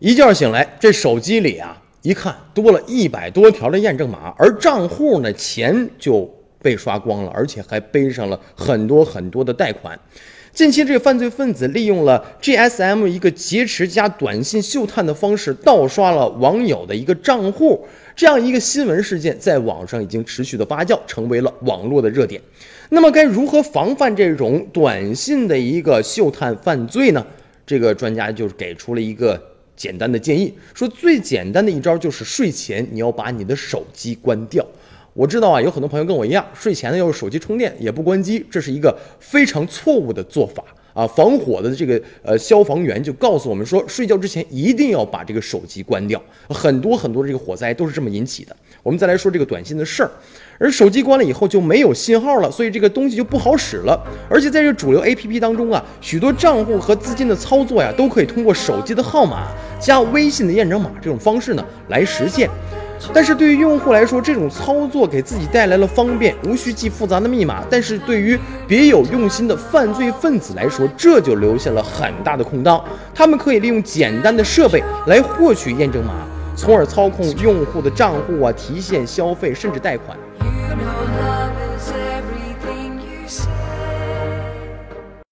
一觉醒来，这手机里啊，一看多了一百多条的验证码，而账户呢，钱就被刷光了，而且还背上了很多很多的贷款。近期，这个犯罪分子利用了 GSM 一个劫持加短信嗅探的方式，盗刷了网友的一个账户。这样一个新闻事件在网上已经持续的发酵，成为了网络的热点。那么，该如何防范这种短信的一个嗅探犯罪呢？这个专家就是给出了一个简单的建议，说最简单的一招就是睡前你要把你的手机关掉。我知道啊，有很多朋友跟我一样，睡前呢要用手机充电也不关机，这是一个非常错误的做法啊！防火的这个呃消防员就告诉我们说，睡觉之前一定要把这个手机关掉。很多很多这个火灾都是这么引起的。我们再来说这个短信的事儿，而手机关了以后就没有信号了，所以这个东西就不好使了。而且在这主流 APP 当中啊，许多账户和资金的操作呀，都可以通过手机的号码加微信的验证码这种方式呢来实现。但是对于用户来说，这种操作给自己带来了方便，无需记复杂的密码；但是对于别有用心的犯罪分子来说，这就留下了很大的空当。他们可以利用简单的设备来获取验证码，从而操控用户的账户啊、提现消费，甚至贷款。